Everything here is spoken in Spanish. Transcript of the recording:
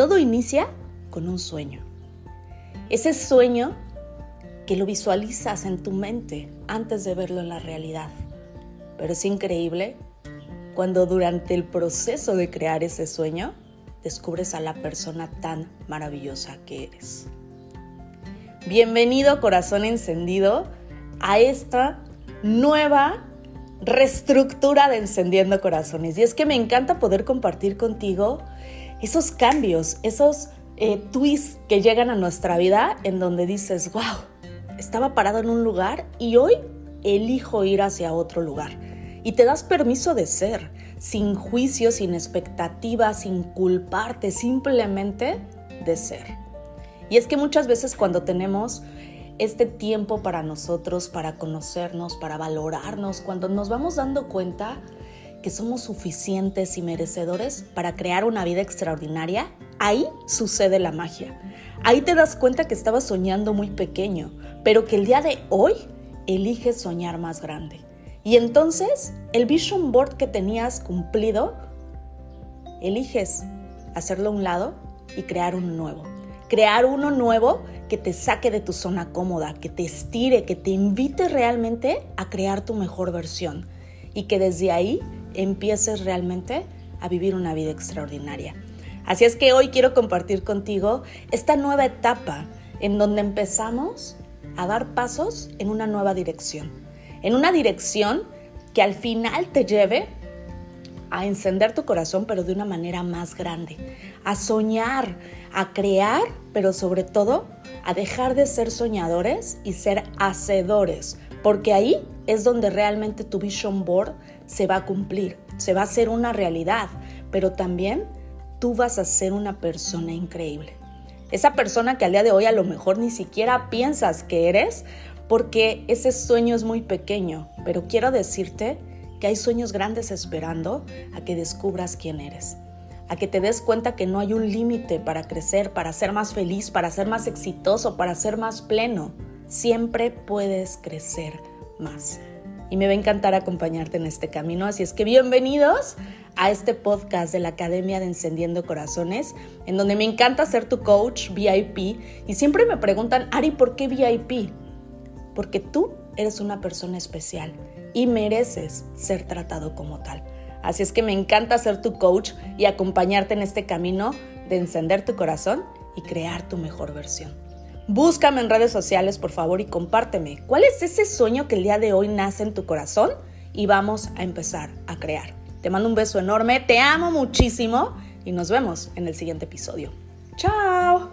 todo inicia con un sueño. Ese sueño que lo visualizas en tu mente antes de verlo en la realidad. Pero es increíble cuando durante el proceso de crear ese sueño descubres a la persona tan maravillosa que eres. Bienvenido corazón encendido a esta nueva reestructura de Encendiendo Corazones. Y es que me encanta poder compartir contigo esos cambios, esos eh, twists que llegan a nuestra vida en donde dices, wow, estaba parado en un lugar y hoy elijo ir hacia otro lugar. Y te das permiso de ser, sin juicio, sin expectativas, sin culparte, simplemente de ser. Y es que muchas veces cuando tenemos este tiempo para nosotros, para conocernos, para valorarnos, cuando nos vamos dando cuenta que somos suficientes y merecedores para crear una vida extraordinaria, ahí sucede la magia. Ahí te das cuenta que estabas soñando muy pequeño, pero que el día de hoy eliges soñar más grande. Y entonces el vision board que tenías cumplido, eliges hacerlo a un lado y crear un nuevo crear uno nuevo que te saque de tu zona cómoda, que te estire, que te invite realmente a crear tu mejor versión y que desde ahí empieces realmente a vivir una vida extraordinaria. Así es que hoy quiero compartir contigo esta nueva etapa en donde empezamos a dar pasos en una nueva dirección, en una dirección que al final te lleve a encender tu corazón, pero de una manera más grande, a soñar, a crear, pero sobre todo a dejar de ser soñadores y ser hacedores, porque ahí es donde realmente tu vision board se va a cumplir, se va a hacer una realidad, pero también tú vas a ser una persona increíble. Esa persona que al día de hoy a lo mejor ni siquiera piensas que eres, porque ese sueño es muy pequeño, pero quiero decirte que hay sueños grandes esperando a que descubras quién eres, a que te des cuenta que no hay un límite para crecer, para ser más feliz, para ser más exitoso, para ser más pleno. Siempre puedes crecer más. Y me va a encantar acompañarte en este camino, así es que bienvenidos a este podcast de la Academia de Encendiendo Corazones, en donde me encanta ser tu coach VIP y siempre me preguntan, Ari, ¿por qué VIP? Porque tú eres una persona especial y mereces ser tratado como tal. Así es que me encanta ser tu coach y acompañarte en este camino de encender tu corazón y crear tu mejor versión. Búscame en redes sociales, por favor, y compárteme cuál es ese sueño que el día de hoy nace en tu corazón y vamos a empezar a crear. Te mando un beso enorme, te amo muchísimo y nos vemos en el siguiente episodio. ¡Chao!